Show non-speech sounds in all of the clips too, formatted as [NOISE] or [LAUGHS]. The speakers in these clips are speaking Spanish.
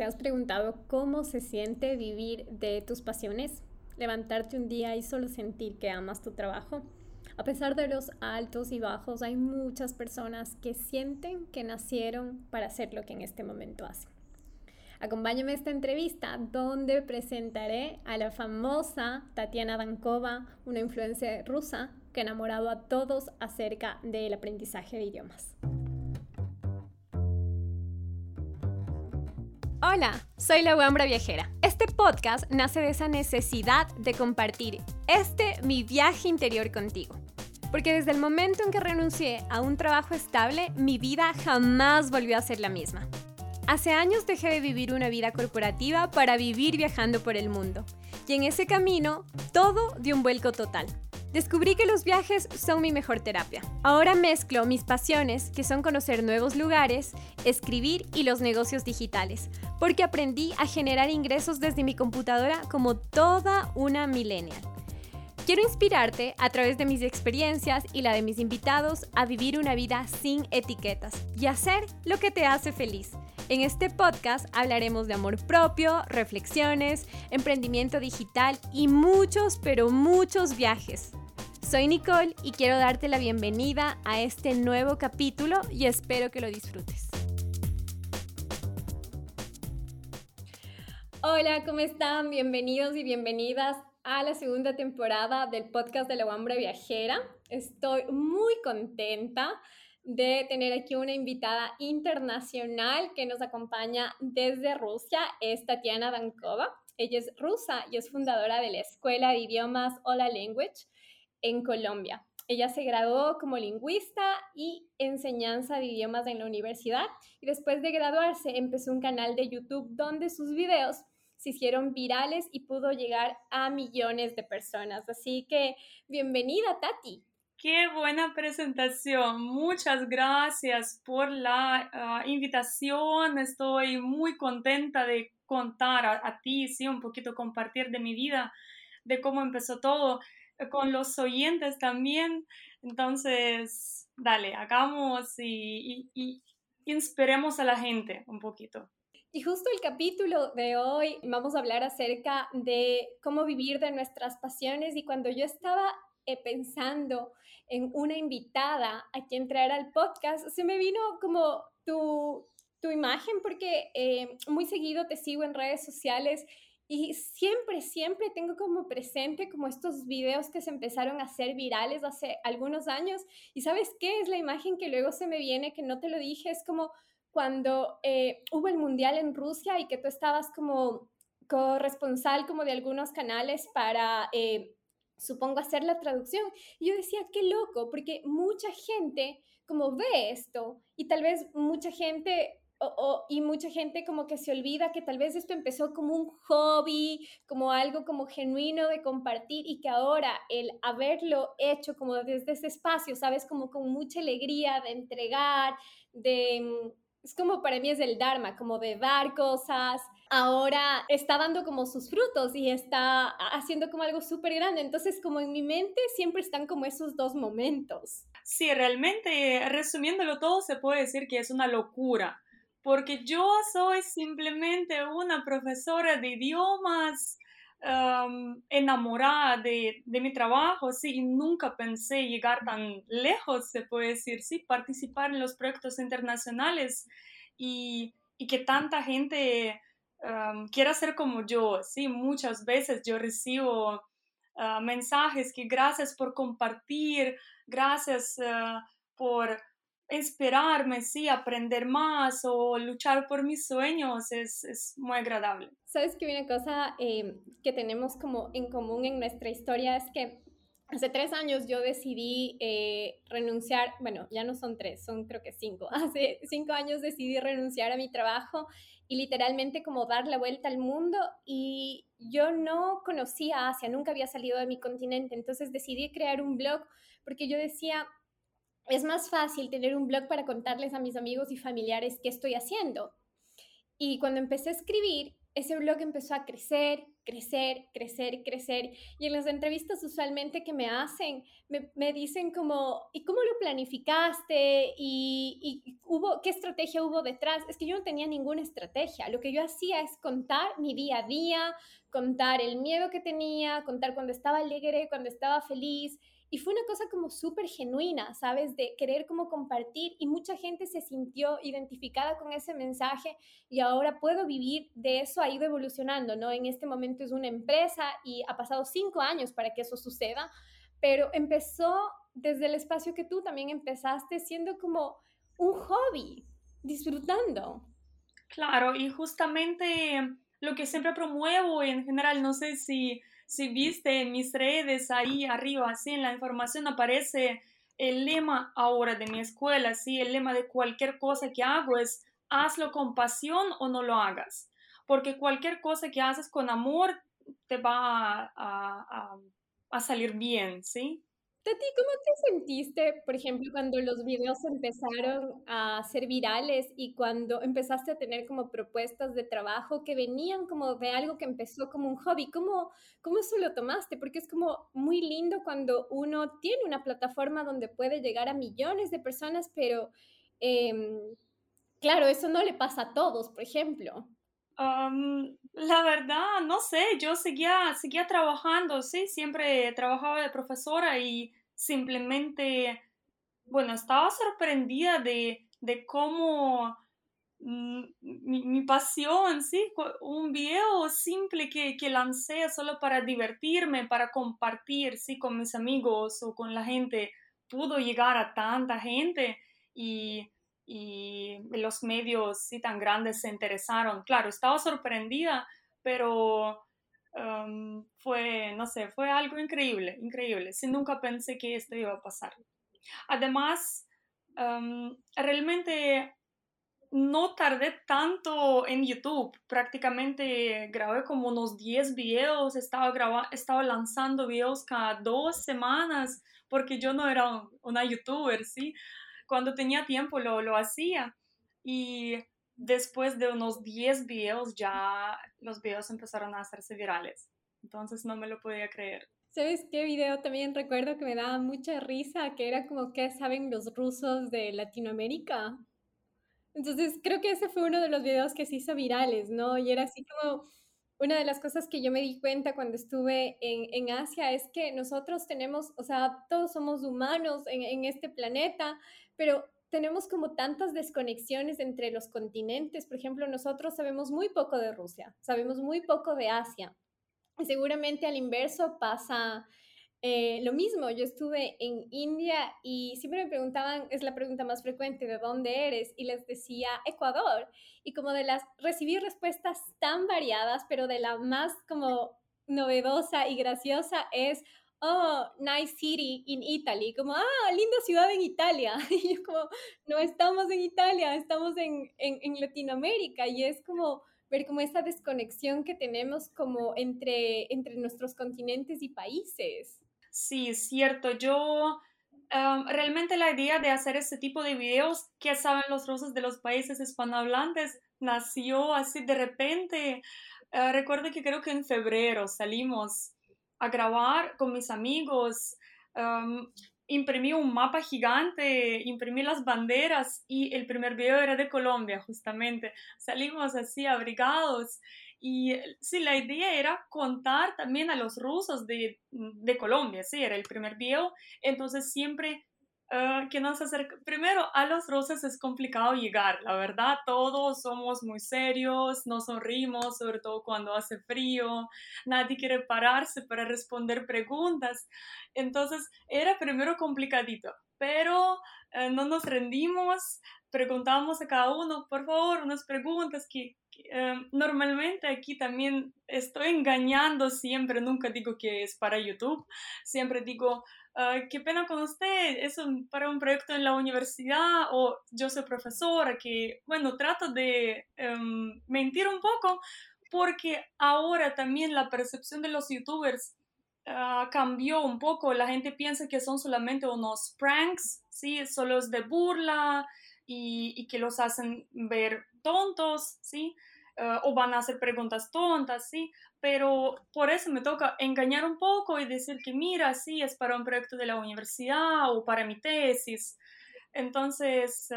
¿Te has preguntado cómo se siente vivir de tus pasiones? Levantarte un día y solo sentir que amas tu trabajo. A pesar de los altos y bajos, hay muchas personas que sienten que nacieron para hacer lo que en este momento hacen. Acompáñame a esta entrevista donde presentaré a la famosa Tatiana Dankova, una influencer rusa que ha enamorado a todos acerca del aprendizaje de idiomas. Hola, soy la Wambra Viajera. Este podcast nace de esa necesidad de compartir este mi viaje interior contigo. Porque desde el momento en que renuncié a un trabajo estable, mi vida jamás volvió a ser la misma. Hace años dejé de vivir una vida corporativa para vivir viajando por el mundo. Y en ese camino, todo dio un vuelco total. Descubrí que los viajes son mi mejor terapia. Ahora mezclo mis pasiones, que son conocer nuevos lugares, escribir y los negocios digitales, porque aprendí a generar ingresos desde mi computadora como toda una millennial. Quiero inspirarte a través de mis experiencias y la de mis invitados a vivir una vida sin etiquetas y hacer lo que te hace feliz. En este podcast hablaremos de amor propio, reflexiones, emprendimiento digital y muchos, pero muchos viajes. Soy Nicole y quiero darte la bienvenida a este nuevo capítulo y espero que lo disfrutes. Hola, ¿cómo están? Bienvenidos y bienvenidas a la segunda temporada del podcast de la Wambra Viajera. Estoy muy contenta de tener aquí una invitada internacional que nos acompaña desde Rusia, es Tatiana Dankova. Ella es rusa y es fundadora de la Escuela de Idiomas Hola Language en Colombia. Ella se graduó como lingüista y enseñanza de idiomas en la universidad y después de graduarse empezó un canal de YouTube donde sus videos se hicieron virales y pudo llegar a millones de personas. Así que bienvenida, Tati. Qué buena presentación. Muchas gracias por la ah, invitación. Estoy muy contenta de contar a, a ti, sí, un poquito compartir de mi vida, de cómo empezó todo con los oyentes también. Entonces, dale, hagamos y, inspiremos a la gente un poquito. Y justo el capítulo de hoy vamos a hablar acerca de cómo vivir de nuestras pasiones y cuando yo estaba eh, pensando en una invitada a quien traer al podcast, se me vino como tu, tu imagen porque eh, muy seguido te sigo en redes sociales y siempre, siempre tengo como presente como estos videos que se empezaron a hacer virales hace algunos años. Y sabes qué es la imagen que luego se me viene, que no te lo dije, es como cuando eh, hubo el mundial en Rusia y que tú estabas como corresponsal como de algunos canales para, eh, supongo, hacer la traducción. Y yo decía, qué loco, porque mucha gente como ve esto y tal vez mucha gente y mucha gente como que se olvida que tal vez esto empezó como un hobby, como algo como genuino de compartir y que ahora el haberlo hecho como desde ese espacio, sabes, como con mucha alegría de entregar, de... Mm, es como para mí es el Dharma, como de dar cosas, ahora está dando como sus frutos y está haciendo como algo súper grande. Entonces, como en mi mente siempre están como esos dos momentos. Sí, realmente, resumiéndolo todo, se puede decir que es una locura porque yo soy simplemente una profesora de idiomas enamorada de, mi trabajo, sí, y nunca pensé llegar tan lejos, se puede decir, sí, participar en los proyectos internacionales y, que tanta gente quiera ser como yo, sí, muchas veces yo recibo ah, mensajes que gracias por compartir, gracias ah, por inspirarme, sí, aprender más o luchar por mis sueños es, es muy agradable. Sabes que una cosa eh, que tenemos como en común en nuestra historia es que hace tres años yo decidí eh, renunciar, bueno, ya no son tres, son creo que cinco, [LAUGHS] hace cinco años decidí renunciar a mi trabajo y literalmente como dar la vuelta al mundo y yo no conocía Asia, nunca había salido de mi continente, entonces decidí crear un blog porque yo decía, es más fácil tener un blog para contarles a mis amigos y familiares qué estoy haciendo. Y cuando empecé a escribir, ese blog empezó a crecer, crecer, crecer, crecer. Y en las entrevistas usualmente que me hacen, me, dicen como, ¿y cómo lo planificaste? ¿Y, y, hubo, qué estrategia hubo detrás? Es que yo no tenía ninguna estrategia. Lo que yo hacía es contar mi día a día, contar el miedo que tenía, contar cuando estaba alegre, cuando estaba feliz. Y fue una cosa como súper genuina, ¿sabes? De querer como compartir y mucha gente se sintió identificada con ese mensaje y ahora puedo vivir de eso, ha ido evolucionando, ¿no? En este momento es una empresa y ha pasado cinco años para que eso suceda, pero empezó desde el espacio que tú también empezaste siendo como un hobby, disfrutando. Claro, y justamente lo que siempre promuevo en general, no sé si si viste en mis redes ahí arriba, así en la información aparece el lema ahora de mi escuela, sí, el lema de cualquier cosa que hago es hazlo con pasión o no lo hagas, porque cualquier cosa que haces con amor te va a, a salir bien, ¿sí? Tati, ¿cómo te sentiste, por ejemplo, cuando los videos empezaron a ser virales y cuando empezaste a tener como propuestas de trabajo que venían como de algo que empezó como un hobby? ¿Cómo, cómo eso lo tomaste? Porque es como muy lindo cuando uno tiene una plataforma donde puede llegar a millones de personas, pero em, claro, eso no le pasa a todos, por ejemplo. La verdad, no sé, yo seguía, seguía trabajando, sí, siempre trabajaba de profesora y simplemente, bueno, estaba sorprendida de, de cómo mm, mi, pasión, sí, un video simple que, que, lancé solo para divertirme, para compartir, sí, con mis amigos o con la gente, pudo llegar a tanta gente y y los medios sí tan grandes se interesaron. Claro, estaba sorprendida, pero um, fue, no sé, fue algo increíble, increíble. Sí, nunca pensé que esto iba a pasar. Además, um, realmente no tardé tanto en YouTube, prácticamente grabé como unos 10 videos, estaba, grabando, estaba lanzando videos cada dos semanas porque yo no era una youtuber, ¿sí? Cuando tenía tiempo lo, lo hacía. Y después de unos 10 videos ya los videos empezaron a hacerse virales. Entonces no me lo podía creer. ¿Sabes qué video también recuerdo que me daba mucha risa? Que era como, ¿qué saben los rusos de Latinoamérica? Entonces creo que ese fue uno de los videos que se hizo virales, ¿no? Y era así como una de las cosas que yo me di cuenta cuando estuve en, en Asia es que nosotros tenemos, o sea, todos somos humanos en, en este planeta, pero tenemos como tantas desconexiones entre los continentes. Por ejemplo, nosotros sabemos muy poco de Rusia, sabemos muy poco de Asia. Y seguramente al inverso pasa eh, lo mismo. Yo estuve en India y siempre me preguntaban, es la pregunta más frecuente, ¿de dónde eres? Y les decía Ecuador. Y como de las, recibí respuestas tan variadas, pero de la más como novedosa y graciosa es, oh, nice city in Italy, como, ah, linda ciudad en Italia. [LAUGHS] Y yo como, no estamos en Italia, estamos en, en, Latinoamérica y es como ver como esa desconexión que tenemos como entre, entre nuestros continentes y países. Sí, cierto. Yo realmente la idea de hacer este tipo de videos que saben los rusos de los países hispanohablantes nació así de repente. Uh, recuerdo que creo que en febrero salimos a grabar con mis amigos. imprimí un mapa gigante, imprimí las banderas y el primer video era de Colombia, justamente. Salimos así abrigados y sí, la idea era contar también a los rusos de, de Colombia, sí, era el primer video. Entonces siempre Ah, que nos acerca. Primero, a los rusos es complicado llegar, la verdad, todos somos muy serios, nos sonrimos, sobre todo cuando hace frío, nadie quiere pararse para responder preguntas. Entonces, era primero complicadito, pero eh, no nos rendimos, preguntamos a cada uno, por favor, unas preguntas que, eh, normalmente aquí también estoy engañando siempre, nunca digo que es para YouTube, siempre digo, qué pena con usted, es para un proyecto en la universidad o yo soy profesora, que bueno, trato de em, mentir un poco porque ahora también la percepción de los youtubers ah, cambió un poco, la gente piensa que son solamente unos pranks, ¿sí? Solo es de burla y, y que los hacen ver tontos, ¿sí? Eh, o van a hacer preguntas tontas, ¿sí? Pero por eso me toca engañar un poco y decir que mira, sí, es para un proyecto de la universidad o para mi tesis. Entonces,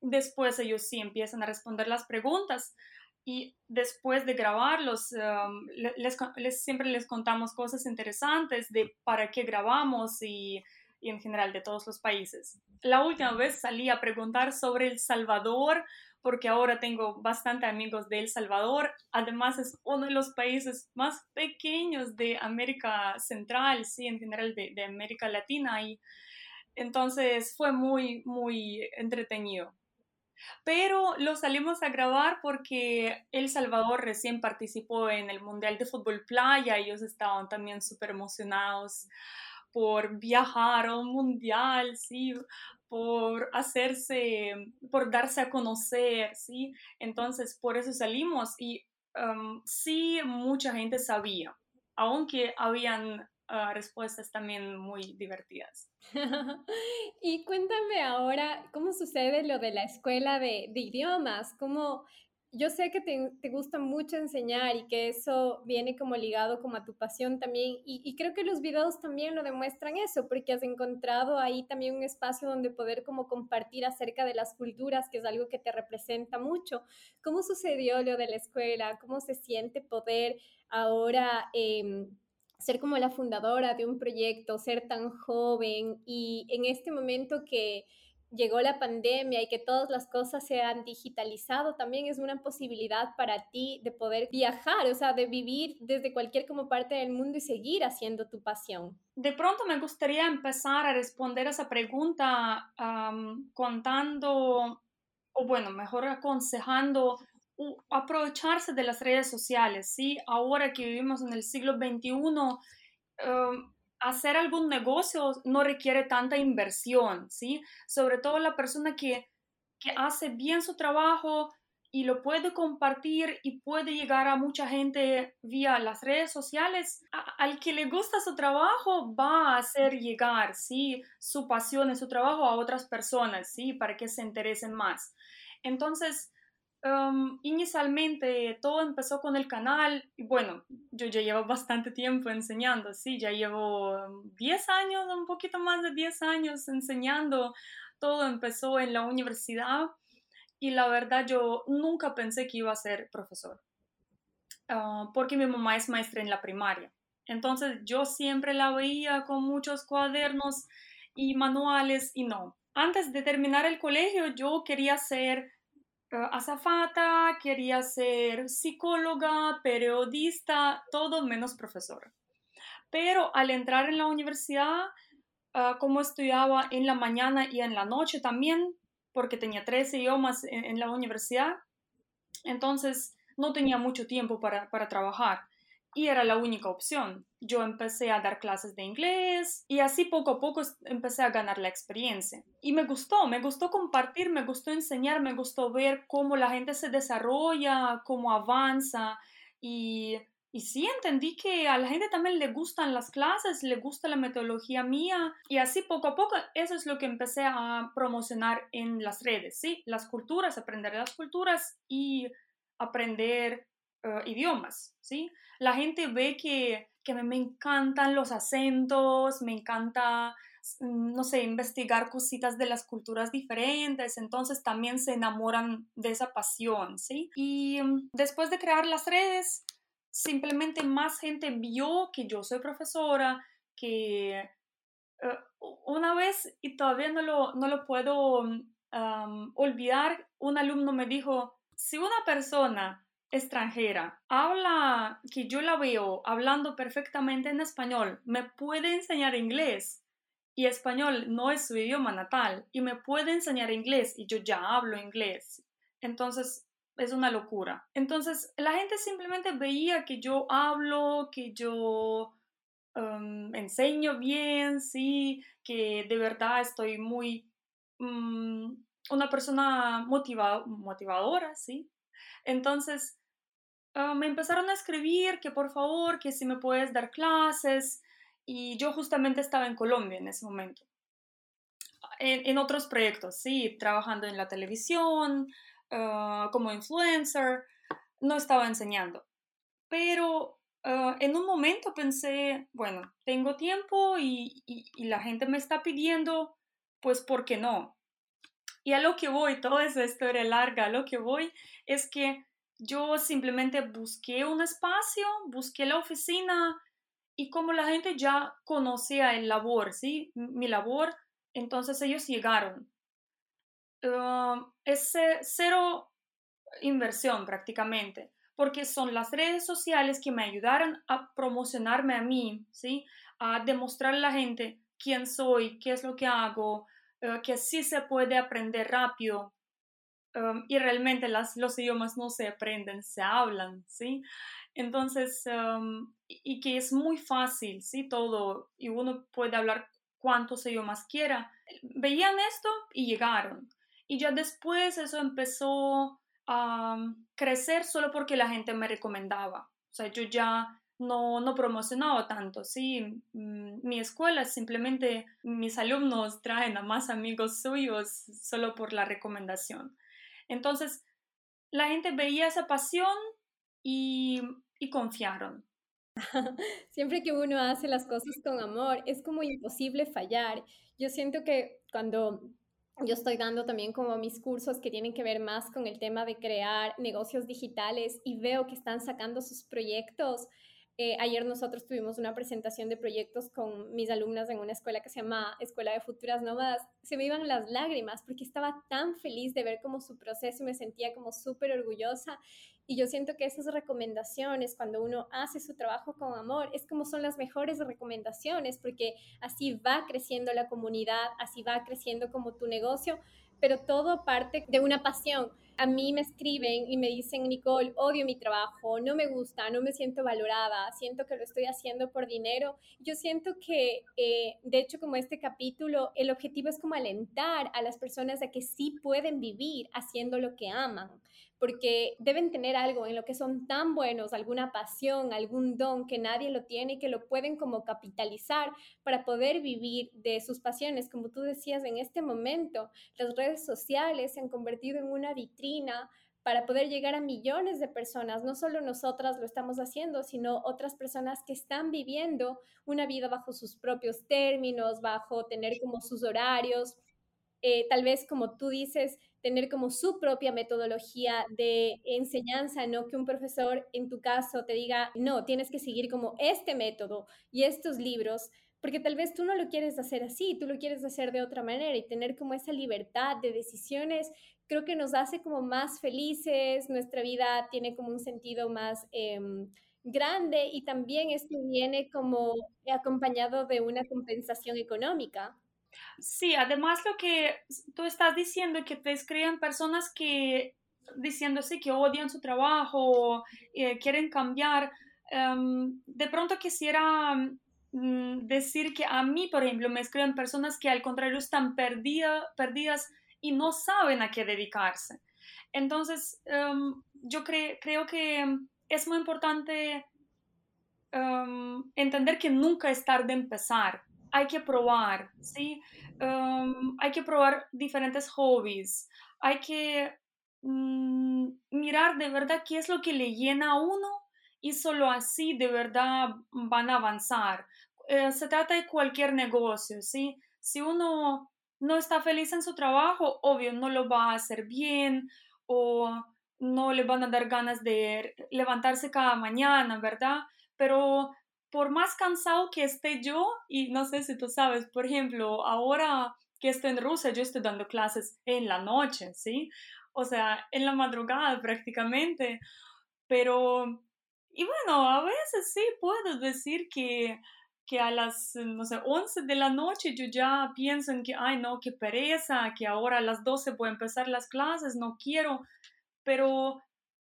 después ellos sí empiezan a responder las preguntas y después de grabarlos, les, siempre les contamos cosas interesantes de para qué grabamos y, y, en general de todos los países. La última vez salí a preguntar sobre El Salvador porque ahora tengo bastante amigos de El Salvador. Además es uno de los países más pequeños de América Central, sí, en general de, de América Latina. Y entonces fue muy, muy entretenido. Pero lo salimos a grabar porque El Salvador recién participó en el Mundial de Fútbol Playa. Ellos estaban también súper emocionados por viajar a un mundial, sí, por hacerse, por darse a conocer, sí. Entonces, por eso salimos y um, sí, mucha gente sabía, aunque habían uh, respuestas también muy divertidas. [LAUGHS] y cuéntame ahora, ¿cómo sucede lo de la escuela de, de idiomas? ¿Cómo yo sé que te, gusta mucho enseñar y que eso viene como ligado como a tu pasión también y, creo que los videos también lo demuestran eso porque has encontrado ahí también un espacio donde poder como compartir acerca de las culturas que es algo que te representa mucho. ¿Cómo sucedió lo de la escuela? ¿Cómo se siente poder ahora... Em, ser como la fundadora de un proyecto, ser tan joven y en este momento que, llegó la pandemia y que todas las cosas se han digitalizado, también es una posibilidad para ti de poder viajar, o sea, de vivir desde cualquier como parte del mundo y seguir haciendo tu pasión. De pronto me gustaría empezar a responder a esa pregunta contando, o bueno, mejor aconsejando aprovecharse de las redes sociales, ¿sí? Ahora que vivimos en el siglo XXI, hacer algún negocio no requiere tanta inversión, ¿sí? Sobre todo la persona que, hace bien su trabajo y lo puede compartir y puede llegar a mucha gente vía las redes sociales, al que le gusta su trabajo va a hacer llegar, ¿sí? Su pasión y su trabajo a otras personas, ¿sí? Para que se interesen más. Entonces, Um, inicialmente todo empezó con el canal y bueno, yo ya llevo bastante tiempo enseñando, sí, ya llevo 10 años, un poquito más de 10 años enseñando. Todo empezó en la universidad y la verdad yo nunca pensé que iba a ser profesor, uh, porque mi mamá es maestra en la primaria. Entonces yo siempre la veía con muchos cuadernos y manuales y no. Antes de terminar el colegio yo quería ser azafata, quería ser psicóloga, periodista, todo menos profesora. Pero al entrar en la universidad, eh, como estudiaba en la mañana y en la noche también, porque tenía tres idiomas en, la universidad, entonces no tenía mucho tiempo para, para trabajar y era la única opción. Yo empecé a dar clases de inglés y así poco a poco empecé a ganar la experiencia. Y me gustó, me gustó compartir, me gustó enseñar, me gustó ver cómo la gente se desarrolla, cómo avanza y, y sí entendí que a la gente también le gustan las clases, le gusta la metodología mía y así poco a poco eso es lo que empecé a promocionar en las redes, ¿sí? Las culturas, aprender las culturas y aprender eh, idiomas, ¿sí? La gente ve que, que me, encantan los acentos, me encanta, mm, no sé, investigar cositas de las culturas diferentes, entonces también se enamoran de esa pasión, ¿sí? Y mm, después de crear las redes, simplemente más gente vio que yo soy profesora, que eh, una vez, y todavía no lo, no lo puedo mm, olvidar, un alumno me dijo, si una persona extranjera habla, que yo la veo hablando perfectamente en español, me puede enseñar inglés y español no es su idioma natal y me puede enseñar inglés y yo ya hablo inglés. Entonces es una locura. Entonces la gente simplemente veía que yo hablo, que yo um, enseño bien, sí, que de verdad estoy muy... Mm, una persona motivadora, sí. Entonces, Ah, me empezaron a escribir que por favor, que si me puedes dar clases. Y yo justamente estaba en Colombia en ese momento. En, otros proyectos, sí, trabajando en la televisión, ah, como influencer. no estaba enseñando. Pero ah, en un momento pensé, bueno, tengo tiempo y, la gente me está pidiendo, pues, ¿por qué no? Y a lo que voy, toda esa historia larga, a lo que voy es que yo simplemente busqué un espacio, busqué la oficina y como la gente ya conocía el labor, ¿sí? Mi labor, entonces ellos llegaron. Ah, es cero inversión prácticamente, porque son las redes sociales que me ayudaron a promocionarme a mí, ¿sí? A demostrar a la gente quién soy, qué es lo que hago, eh, que sí se puede aprender rápido. Um, y realmente las, los idiomas no se aprenden, se hablan, ¿sí? Entonces, um, y, que es muy fácil, ¿sí? Todo, y uno puede hablar cuantos idiomas quiera. Veían esto y llegaron. Y ya después eso empezó a crecer solo porque la gente me recomendaba. O sea, yo ya no, no promocionaba tanto, sí. Mm, mi escuela simplemente mis alumnos traen a más amigos suyos solo por la recomendación. Entonces, la gente veía esa pasión y, y confiaron. [LAUGHS] Siempre que uno hace las cosas con amor, es como imposible fallar. Yo siento que cuando yo estoy dando también como mis cursos que tienen que ver más con el tema de crear negocios digitales y veo que están sacando sus proyectos. Eh, ayer nosotros tuvimos una presentación de proyectos con mis alumnas en una escuela que se llama Escuela de Futuras Nómadas. Se me iban las lágrimas porque estaba tan feliz de ver como su proceso y me sentía como súper orgullosa y yo siento que esas recomendaciones, cuando uno hace su trabajo con amor, es como son las mejores recomendaciones, porque así va creciendo la comunidad, así va creciendo como tu negocio, pero todo parte de una pasión. A mí me escriben y me dicen, Nicole, odio mi trabajo, no me gusta, no me siento valorada, siento que lo estoy haciendo por dinero. Yo siento que, eh, de hecho, como este capítulo, el objetivo es como alentar a las personas a que sí pueden vivir haciendo lo que aman porque deben tener algo en lo que son tan buenos, alguna pasión, algún don que nadie lo tiene y que lo pueden como capitalizar para poder vivir de sus pasiones. Como tú decías en este momento, las redes sociales se han convertido en una vitrina para poder llegar a millones de personas. No solo nosotras lo estamos haciendo, sino otras personas que están viviendo una vida bajo sus propios términos, bajo tener como sus horarios. Eh, tal vez, como tú dices, tener como su propia metodología de enseñanza, no que un profesor en tu caso te diga, no, tienes que seguir como este método y estos libros, porque tal vez tú no lo quieres hacer así, tú lo quieres hacer de otra manera y tener como esa libertad de decisiones, creo que nos hace como más felices, nuestra vida tiene como un sentido más... Em, grande y también esto viene como acompañado de una compensación económica. Sí, además lo que tú estás diciendo que te escriben personas que diciendo así que odian su trabajo, eh, quieren cambiar. Em, de pronto quisiera mm, decir que a mí, por ejemplo, me escriben personas que al contrario están perdidas y no saben a qué dedicarse. Entonces, em, yo creo que es muy importante em, entender que nunca es tarde empezar hay que probar, ¿sí? Em, hay que probar diferentes hobbies, hay que mm, mirar de verdad qué es lo que le llena a uno y solo así de verdad van a avanzar. Eh, se trata de cualquier negocio, ¿sí? Si uno no está feliz en su trabajo, obvio, no lo va a hacer bien o no le van a dar ganas de levantarse cada mañana, ¿verdad? Pero por más cansado que esté yo, y no sé si tú sabes, por ejemplo, ahora que estoy en Rusia, yo estoy dando clases en la noche, ¿sí? O sea, en la madrugada prácticamente, pero, y bueno, a veces sí puedo decir que, que a las, no sé, 11 de la noche yo ya pienso en que, ay, no, qué pereza, que ahora a las 12 voy empezar las clases, no quiero, pero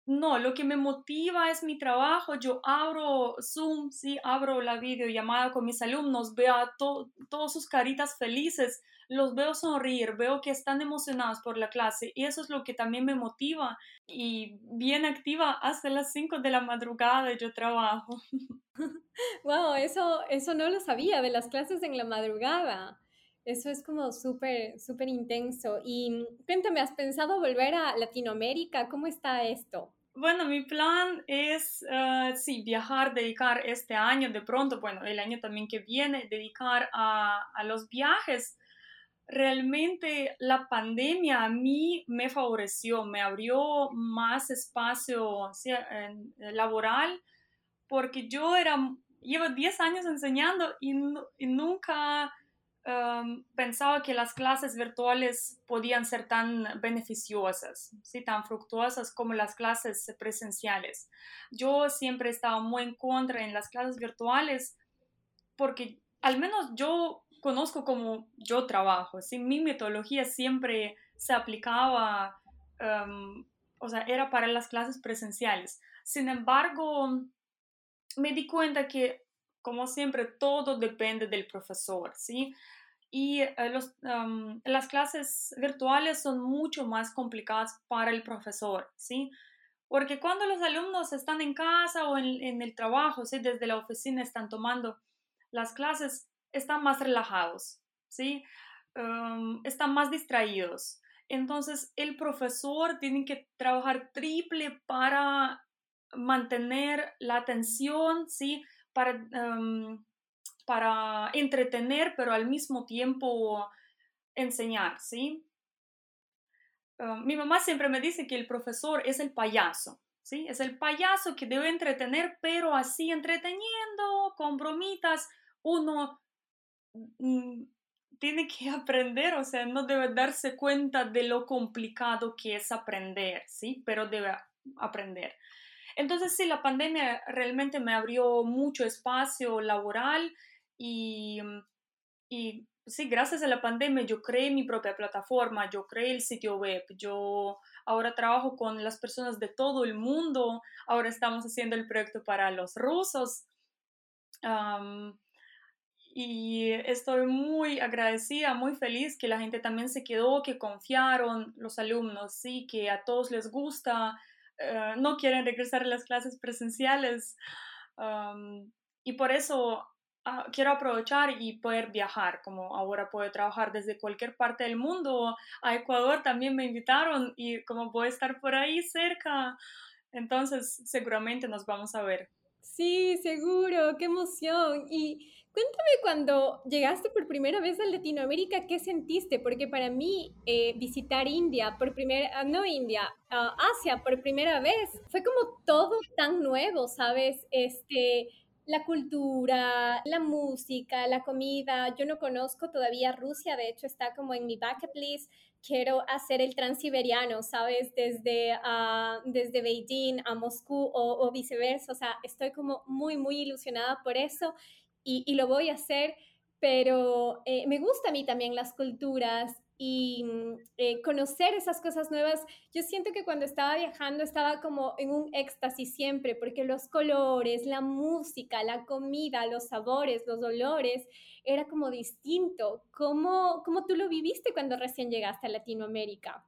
no, lo que me motiva es mi trabajo. Yo abro Zoom, sí, abro la videollamada con mis alumnos, veo a todos sus caritas felices, los veo sonreír, veo que están emocionados por la clase y eso es lo que también me motiva y bien activa hasta las 5 de la madrugada yo trabajo. [LAUGHS] Wow, eso, eso no lo sabía de las clases en la madrugada. Eso es como súper, súper intenso. Y cuéntame, ¿has pensado volver a Latinoamérica? ¿Cómo está esto? Bueno, mi plan es, uh, sí, viajar, dedicar este año de pronto, bueno, el año también que viene, dedicar a, a los viajes. Realmente la pandemia a mí me favoreció, me abrió más espacio laboral, porque yo era, llevo 10 años enseñando y nunca pensaba que las clases virtuales podían ser tan beneficiosas, ¿sí? tan fructuosas como las clases presenciales. Yo siempre he estado muy en contra en las clases virtuales porque al menos yo conozco como yo trabajo, ¿sí? mi metodología siempre se aplicaba, o sea, era para las clases presenciales. Sin embargo, me di cuenta que como siempre, todo depende del profesor, ¿sí? Y eh, las clases virtuales son mucho más complicadas para el profesor, ¿sí? Porque cuando los alumnos están en casa o en, el trabajo, ¿sí? Desde la oficina están tomando las clases, están más relajados, ¿sí? están más distraídos. Entonces, el profesor tiene que trabajar triple para mantener la atención, ¿sí? Para para entretener, pero al mismo tiempo enseñar, ¿sí? Ah, mi mamá siempre me dice que el profesor es el payaso, ¿sí? Es el payaso que debe entretener, pero así entreteniendo, con bromitas, uno mm, tiene que [LAUGHS] aprender, o sea, no debe darse cuenta de lo complicado que es aprender, ¿sí? Pero debe aprender. Entonces, sí, la pandemia realmente me abrió mucho espacio laboral y, mm, y sí, gracias a la pandemia yo creé mi propia plataforma, yo creé el sitio web, yo ahora trabajo con las personas de todo el mundo, ahora estamos haciendo el proyecto para los rusos. y estoy muy agradecida, muy feliz que la gente también se quedó, que confiaron, los alumnos, sí, que a todos les gusta, eh, no quieren regresar a las clases presenciales. y por eso Ah, quiero aprovechar y poder viajar, como ahora puedo trabajar desde cualquier parte del mundo. A Ecuador también me invitaron y como voy a estar por ahí cerca, entonces seguramente nos vamos a ver. Sí, seguro, qué emoción. Y cuéntame cuando llegaste por primera vez a Latinoamérica, ¿qué sentiste? Porque para mí eh, visitar India por primera, ah, no India, uh, Asia por primera vez, fue como todo tan nuevo, ¿sabes? Este, la cultura, la música, la comida. Yo no conozco todavía Rusia, de hecho está como en mi bucket list. Quiero hacer el transiberiano, ¿sabes? Desde, uh, desde Beijing a Moscú o, viceversa. O sea, estoy como muy, muy ilusionada por eso y, y lo voy a hacer. Pero eh, me gusta a mí también las culturas y mm, eh, conocer esas cosas nuevas. Yo siento que cuando estaba viajando estaba como en un éxtasis siempre, porque los colores, la música, la comida, los sabores, los olores, era como distinto. ¿Cómo, cómo tú lo viviste cuando recién llegaste a Latinoamérica?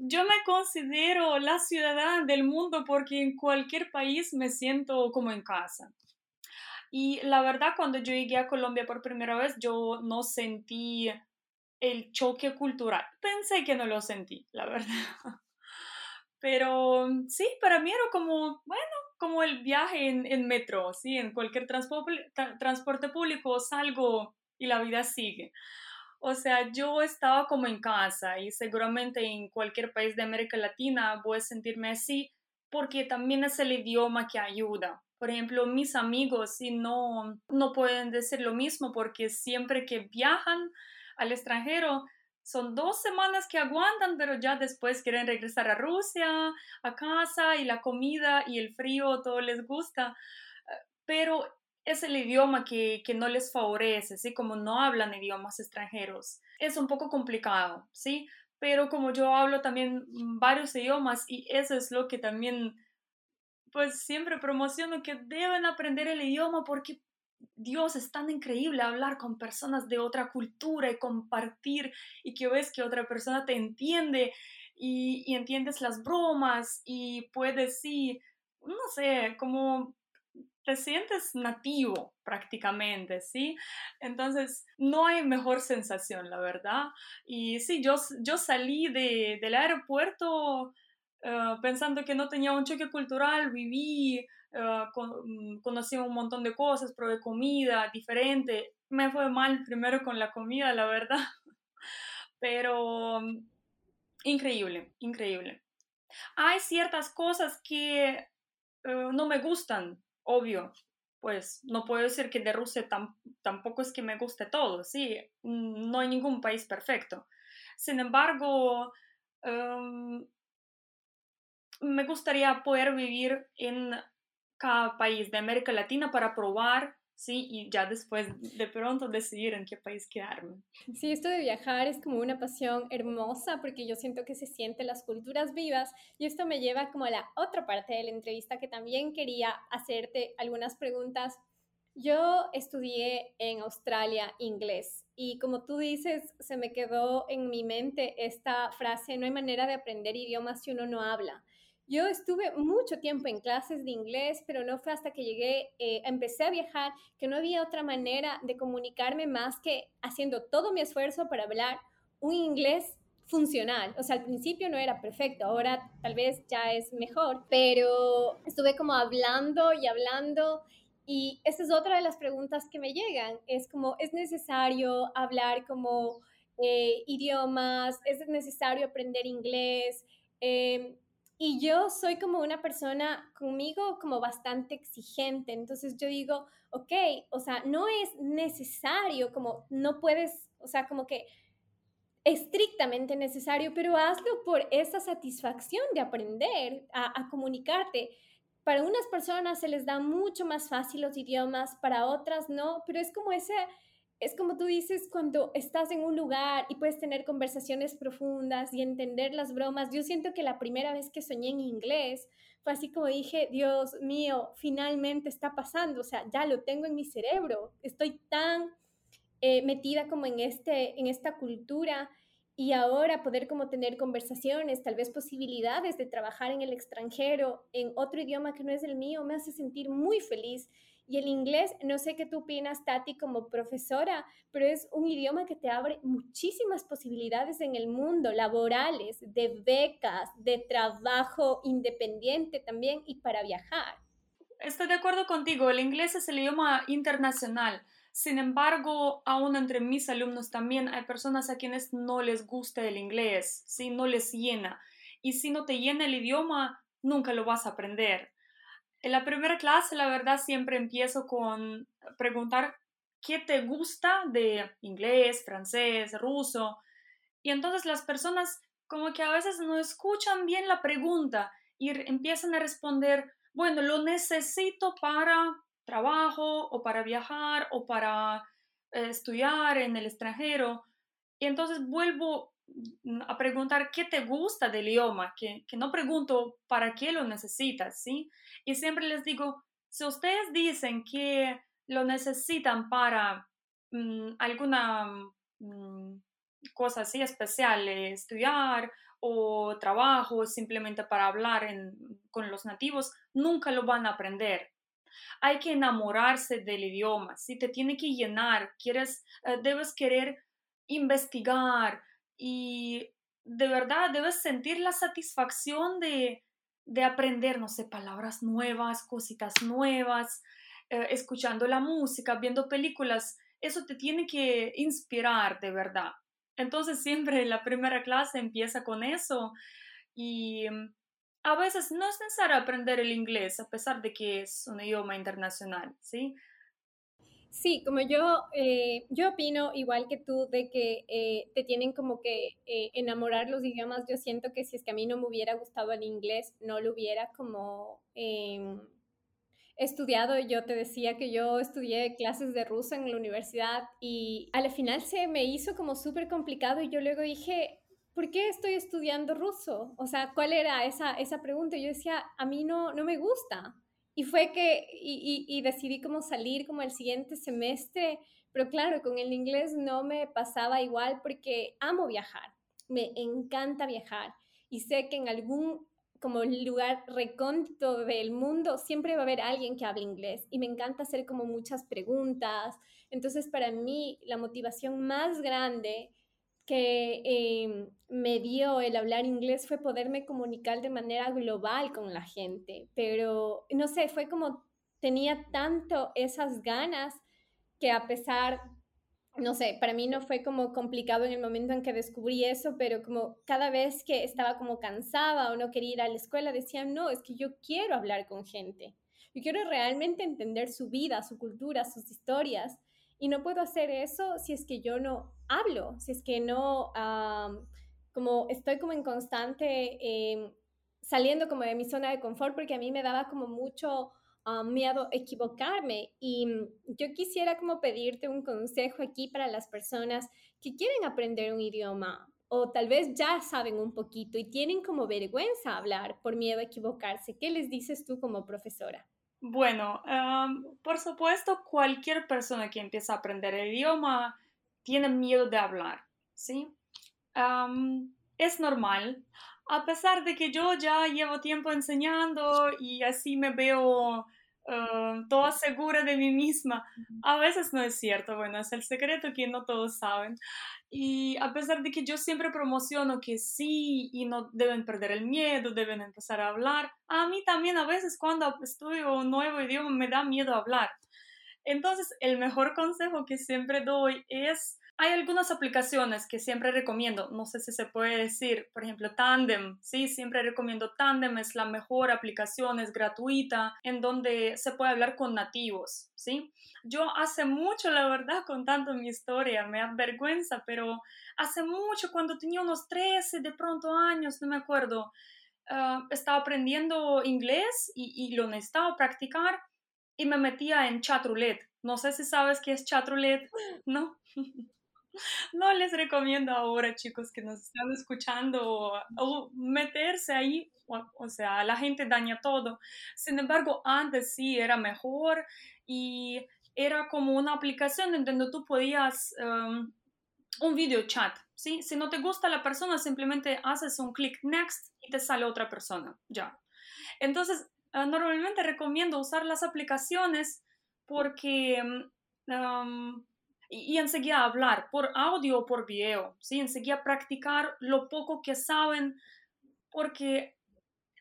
yo me considero la ciudadana del mundo porque en cualquier país me siento como en casa. Y la verdad, cuando yo llegué a Colombia por primera vez, yo no sentí el choque cultural. Pensé que no lo sentí, la verdad. [LAUGHS] Pero sí, para mí era como, bueno, como el viaje en, metro, ¿sí? En cualquier transporte, transporte público salgo y la vida sigue. O sea, yo estaba como en casa y seguramente en cualquier país de América Latina voy a sentirme así porque también es el idioma que ayuda. Por ejemplo, mis amigos sí no, no pueden decir lo mismo porque siempre que viajan al extranjero, son dos semanas que aguantan, pero ya después quieren regresar a Rusia, a casa y la comida y el frío, todo les gusta. Pero es el idioma que, que no les favorece, ¿sí? Como no hablan idiomas extranjeros. Es un poco complicado, ¿sí? Pero como yo hablo también varios idiomas y eso es lo que también, pues siempre promociono que deben aprender el idioma porque Dios, es tan increíble hablar con personas de otra cultura y compartir y que ves que otra persona te entiende y, entiendes las bromas y puedes, sí, no sé, como te sientes nativo prácticamente, ¿sí? Entonces, no hay mejor sensación, la verdad. Y sí, yo, yo salí de, del aeropuerto eh, pensando que no tenía un choque cultural, viví, eh, mm, conocí un montón de cosas, probé comida diferente. Me fue mal primero con la comida, la verdad, [LAUGHS] pero mm, increíble, increíble. Hay ciertas cosas que no me gustan, obvio, pues no puedo decir que de Rusia tampoco es que me guste todo, sí, mm, no hay ningún país perfecto. Sin embargo, em, me gustaría poder vivir en cada país de América Latina para probar ¿sí? Y ya después de pronto decidir en qué país quedarme. Sí, esto de viajar es como una pasión hermosa porque yo siento que se sienten las culturas vivas y esto me lleva como a la otra parte de la entrevista que también quería hacerte algunas preguntas. Yo estudié en Australia inglés y como tú dices, se me quedó en mi mente esta frase, no hay manera de aprender idiomas si uno no habla. Yo estuve mucho tiempo en clases de inglés, pero no fue hasta que llegué, eh, empecé a viajar, que no había otra manera de comunicarme más que haciendo todo mi esfuerzo para hablar un inglés funcional. O sea, al principio no era perfecto, ahora tal vez ya es mejor, pero estuve como hablando y hablando. Y esta es otra de las preguntas que me llegan. Es como, ¿es necesario hablar como eh, idiomas? ¿Es necesario aprender inglés? Eh, y yo soy como una persona conmigo como bastante exigente, entonces yo digo, ok, o sea, no es necesario, como no puedes, o sea, como que estrictamente necesario, pero hazlo por esa satisfacción de aprender a, a comunicarte. Para unas personas se les da mucho más fácil los idiomas, para otras no, pero es como ese es como tú dices, cuando estás en un lugar y puedes tener conversaciones profundas y entender las bromas. Yo siento que la primera vez que soñé en inglés fue así como dije, Dios mío, finalmente está pasando, o sea, ya lo tengo en mi cerebro, estoy tan eh, metida como en, este, en esta cultura y ahora poder como tener conversaciones, tal vez posibilidades de trabajar en el extranjero, en otro idioma que no es el mío, me hace sentir muy feliz y el inglés, no sé qué tú opinas, Tati, como profesora, pero es un idioma que te abre muchísimas posibilidades en el mundo, laborales, de becas, de trabajo independiente también y para viajar. Estoy de acuerdo contigo, el inglés es el idioma internacional. Sin embargo, aún entre mis alumnos también hay personas a quienes no les gusta el inglés, si no les llena. Y si no te llena el idioma, nunca lo vas a aprender. En la primera clase, la verdad, siempre empiezo con preguntar qué te gusta de inglés, francés, ruso. Y entonces las personas como que a veces no escuchan bien la pregunta y empiezan a responder, bueno, lo necesito para trabajo o para viajar o para eh, estudiar en el extranjero. Y entonces vuelvo a preguntar qué te gusta del idioma, que, que no pregunto para qué lo necesitas, ¿sí? Y siempre les digo, si ustedes dicen que lo necesitan para mm, alguna mm, cosa así especial, estudiar o trabajo, simplemente para hablar con los nativos, nunca lo van a aprender. Hay que enamorarse del idioma, si te tiene que llenar, quieres, eh, debes querer investigar y de verdad debes sentir la satisfacción de, de aprender, no sé, palabras nuevas, cositas nuevas, eh, escuchando la música, viendo películas, eso te tiene que inspirar de verdad. Entonces siempre la primera clase empieza con eso y mm, a veces no es necesario aprender el inglés a pesar de que es un idioma internacional, ¿sí? Sí, como yo, eh, yo opino igual que tú de que eh, te tienen como que eh, enamorar los idiomas. Yo siento que si es que a mí no me hubiera gustado el inglés, no lo hubiera como em, estudiado. Yo te decía que yo estudié clases de ruso en la universidad y al final se me hizo como súper complicado y yo luego dije, ¿por qué estoy estudiando ruso? O sea, ¿cuál era esa, esa pregunta? Yo decía, a mí no, no me gusta. Y fue que, y, decidí como salir como el siguiente semestre, pero claro, con el inglés no me pasaba igual porque amo viajar, me encanta viajar y sé que en algún como lugar recóndito del mundo siempre va a haber alguien que hable inglés y me encanta hacer como muchas preguntas. Entonces, para mí, la motivación más grande que em, me dio el hablar inglés fue poderme comunicar de manera global con la gente, pero no sé, fue como tenía tanto esas ganas que a pesar, no sé, para mí no fue como complicado en el momento en que descubrí eso, pero como cada vez que estaba como cansada o no quería ir a la escuela, decía, no, es que yo quiero hablar con gente, yo quiero realmente entender su vida, su cultura, sus historias. Y no puedo hacer eso si es que yo no hablo, si es que no, como estoy como en constante em, saliendo como de mi zona de confort, porque a mí me daba como mucho miedo equivocarme. Y yo quisiera como pedirte un consejo aquí para las personas que quieren aprender un idioma o tal vez ya saben un poquito y tienen como vergüenza hablar por miedo a equivocarse. ¿Qué les dices tú como profesora? Bueno, por supuesto, cualquier persona que empieza a aprender el idioma tiene miedo de hablar, ¿sí? es normal, a pesar de que yo ya llevo tiempo enseñando y así me veo toda segura de mí misma. A veces no es cierto, bueno, es el secreto que no todos saben. Y a pesar de que yo siempre promociono que sí y no deben perder el miedo, deben empezar a hablar, a mí también a veces cuando estudio un nuevo idioma me da miedo hablar. Entonces, el mejor consejo que siempre doy es hay algunas aplicaciones que siempre recomiendo, no sé si se puede decir, por ejemplo, Tandem, sí, siempre recomiendo Tandem, es la mejor aplicación, es gratuita, en donde se puede hablar con nativos, sí. Yo hace mucho, la verdad, contando mi historia, me da vergüenza, pero hace mucho, cuando tenía unos 13 de pronto años, no me acuerdo, ah, estaba aprendiendo inglés y, y lo necesitaba practicar y me metía en chatroulette. No sé si sabes qué es chatroulette, [GASPS] ¿no? [LAUGHS] [LAUGHS] no les recomiendo ahora, chicos, que nos están escuchando o, meterse ahí, o, sea, la gente daña todo. Sin embargo, antes sí era mejor y era como una aplicación en donde tú podías um, un video chat, ¿sí? Si no te gusta la persona, simplemente haces un clic next y te sale otra persona, ya. Entonces, uh, normalmente recomiendo usar las aplicaciones porque um, y, enseguida hablar por audio o por video, ¿sí? Enseguida practicar lo poco que saben, porque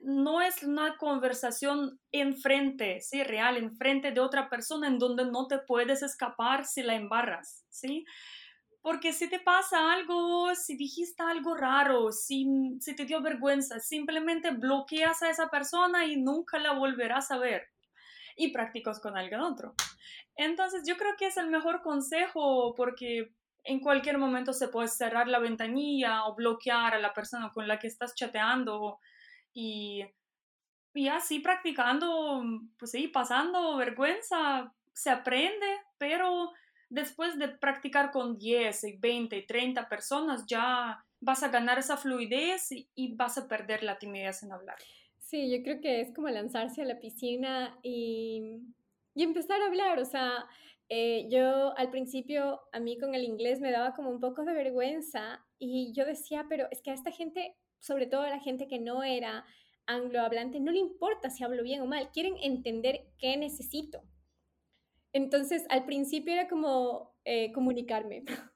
no es una conversación enfrente, ¿sí? Real, enfrente de otra persona en donde no te puedes escapar si la embarras, ¿sí? Porque si te pasa algo, si dijiste algo raro, si, si te dio vergüenza, simplemente bloqueas a esa persona y nunca la volverás a ver y practicas con alguien otro. Entonces yo creo que es el mejor consejo porque en cualquier momento se puede cerrar la ventanilla o bloquear a la persona con la que estás chateando y, y así practicando, pues sí, pasando vergüenza, se aprende, pero después de practicar con 10, 20, 30 personas ya vas a ganar esa fluidez y, vas a perder la timidez en hablar. Sí, yo creo que es como lanzarse a la piscina y y empezar a hablar, o sea, eh, yo al principio a mí con el inglés me daba como un poco de vergüenza y yo decía, pero es que a esta gente, sobre todo a la gente que no era anglohablante, no le importa si hablo bien o mal, quieren entender qué necesito. Entonces, al principio era como eh, comunicarme. [LAUGHS]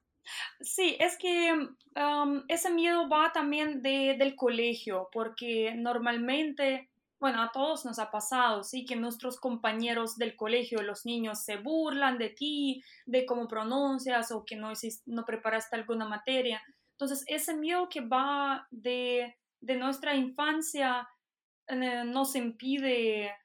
Sí, es que um, ese miedo va también de, del colegio, porque normalmente bueno, a todos nos ha pasado, sí, que nuestros compañeros del colegio, los niños, se burlan de ti, de cómo pronuncias o que no, no preparaste alguna materia. Entonces, ese miedo que va de, de nuestra infancia eh, nos impide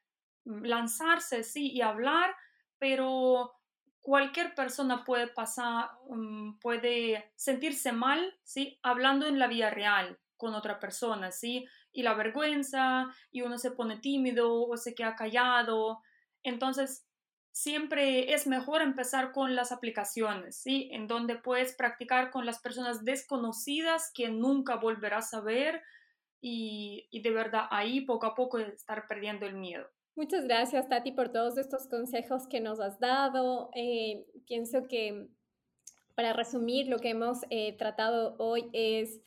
lanzarse, sí, y hablar, pero cualquier persona puede pasar, mm, puede sentirse mal, sí, hablando en la vida real con otra persona, sí, y la vergüenza y uno se pone tímido o se queda callado. Entonces, siempre es mejor empezar con las aplicaciones, ¿sí? En donde puedes practicar con las personas desconocidas que nunca volverás a ver y, de verdad ahí poco a poco estar perdiendo el miedo. Muchas gracias, Tati, por todos estos consejos que nos has dado. Eh, pienso que para resumir lo que hemos eh, tratado hoy es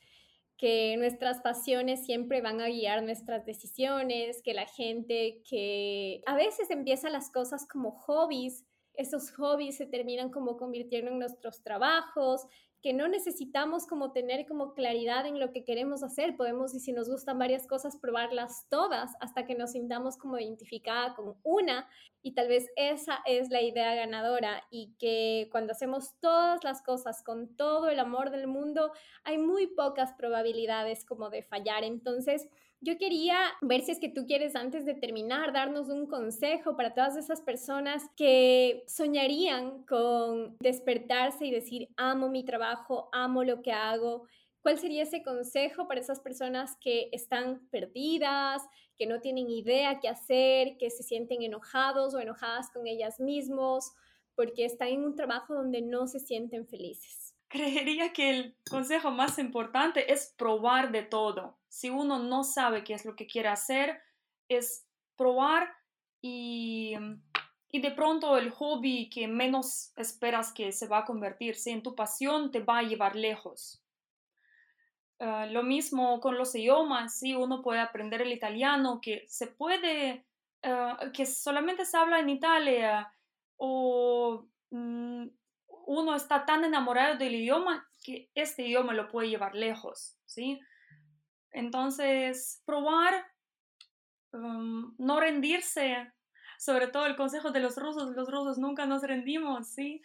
que nuestras pasiones siempre van a guiar nuestras decisiones, que la gente que a veces empieza las cosas como hobbies esos hobbies se terminan como convirtiendo en nuestros trabajos, que no necesitamos como tener como claridad en lo que queremos hacer. Podemos, y si nos gustan varias cosas, probarlas todas hasta que nos sintamos como identificada con una. Y tal vez esa es la idea ganadora y que cuando hacemos todas las cosas con todo el amor del mundo, hay muy pocas probabilidades como de fallar. Entonces, yo quería ver si es que tú quieres, antes de terminar, darnos un consejo para todas esas personas que soñarían con despertarse y decir, amo mi trabajo, amo lo que hago. ¿Cuál sería ese consejo para esas personas que están perdidas, que no tienen idea qué hacer, que se sienten enojados o enojadas con ellas mismos porque están en un trabajo donde no se sienten felices? Creería que el consejo más importante es probar de todo. Si uno no sabe qué es lo que quiere hacer, es probar y, y de pronto el hobby que menos esperas que se va a convertirse en tu pasión te va a llevar lejos. Ah, lo mismo con los idiomas, si uno puede aprender el italiano, que se puede, ah, que solamente se habla en Italia, o mm, uno está tan enamorado del idioma que este idioma lo puede llevar lejos, ¿sí? Entonces, probar, um, no rendirse, sobre todo el consejo de los rusos, los rusos nunca nos rendimos, ¿sí?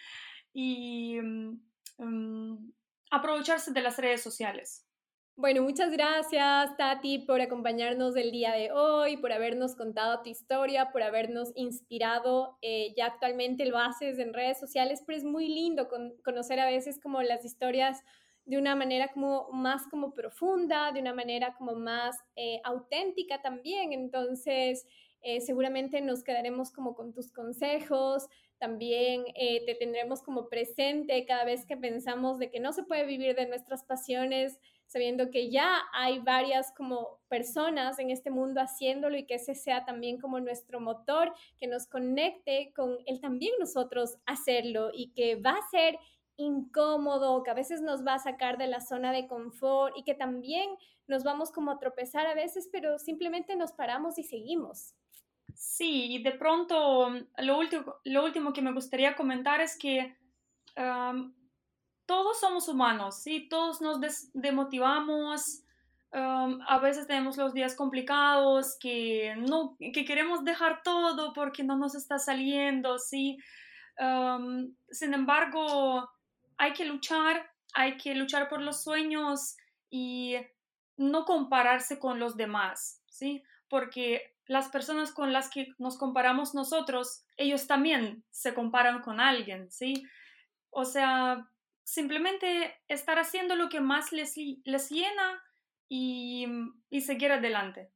Y um, aprovecharse de las redes sociales. Bueno, muchas gracias Tati por acompañarnos el día de hoy, por habernos contado tu historia, por habernos inspirado. Eh, ya actualmente lo haces en redes sociales, pero es muy lindo conocer a veces como las historias de una manera como más como profunda, de una manera como más eh, auténtica también. Entonces, eh, seguramente nos quedaremos como con tus consejos, también te tendremos como presente cada vez que pensamos de que no se puede vivir de nuestras pasiones sabiendo que ya hay varias como personas en este mundo haciéndolo y que ese sea también como nuestro motor que nos conecte con el también nosotros hacerlo y que va a ser incómodo, que a veces nos va a sacar de la zona de confort y que también nos vamos como a tropezar a veces, pero simplemente nos paramos y seguimos. Sí, y de pronto lo último, lo último que me gustaría comentar es que todos somos humanos, ¿sí? Todos nos demotivamos, um, a veces tenemos los días complicados, que, no, que queremos dejar todo porque no nos está saliendo, ¿sí? Um, sin embargo, hay que luchar, hay que luchar por los sueños y no compararse con los demás, ¿sí? Porque las personas con las que nos comparamos nosotros, ellos también se comparan con alguien, ¿sí? O sea, simplemente estar haciendo lo que más les, les llena y, y seguir adelante.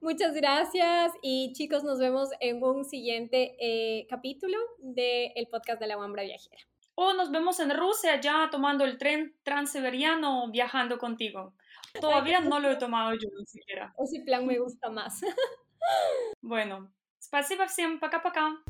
Muchas gracias y chicos, nos vemos en un siguiente eh, capítulo del podcast de la Wambra Viajera. O nos vemos en Rusia ya tomando el tren transiberiano viajando contigo. Todavía no lo he tomado yo ni siquiera. O si plan me gusta más. Bueno, спасибо всем, пока-пока.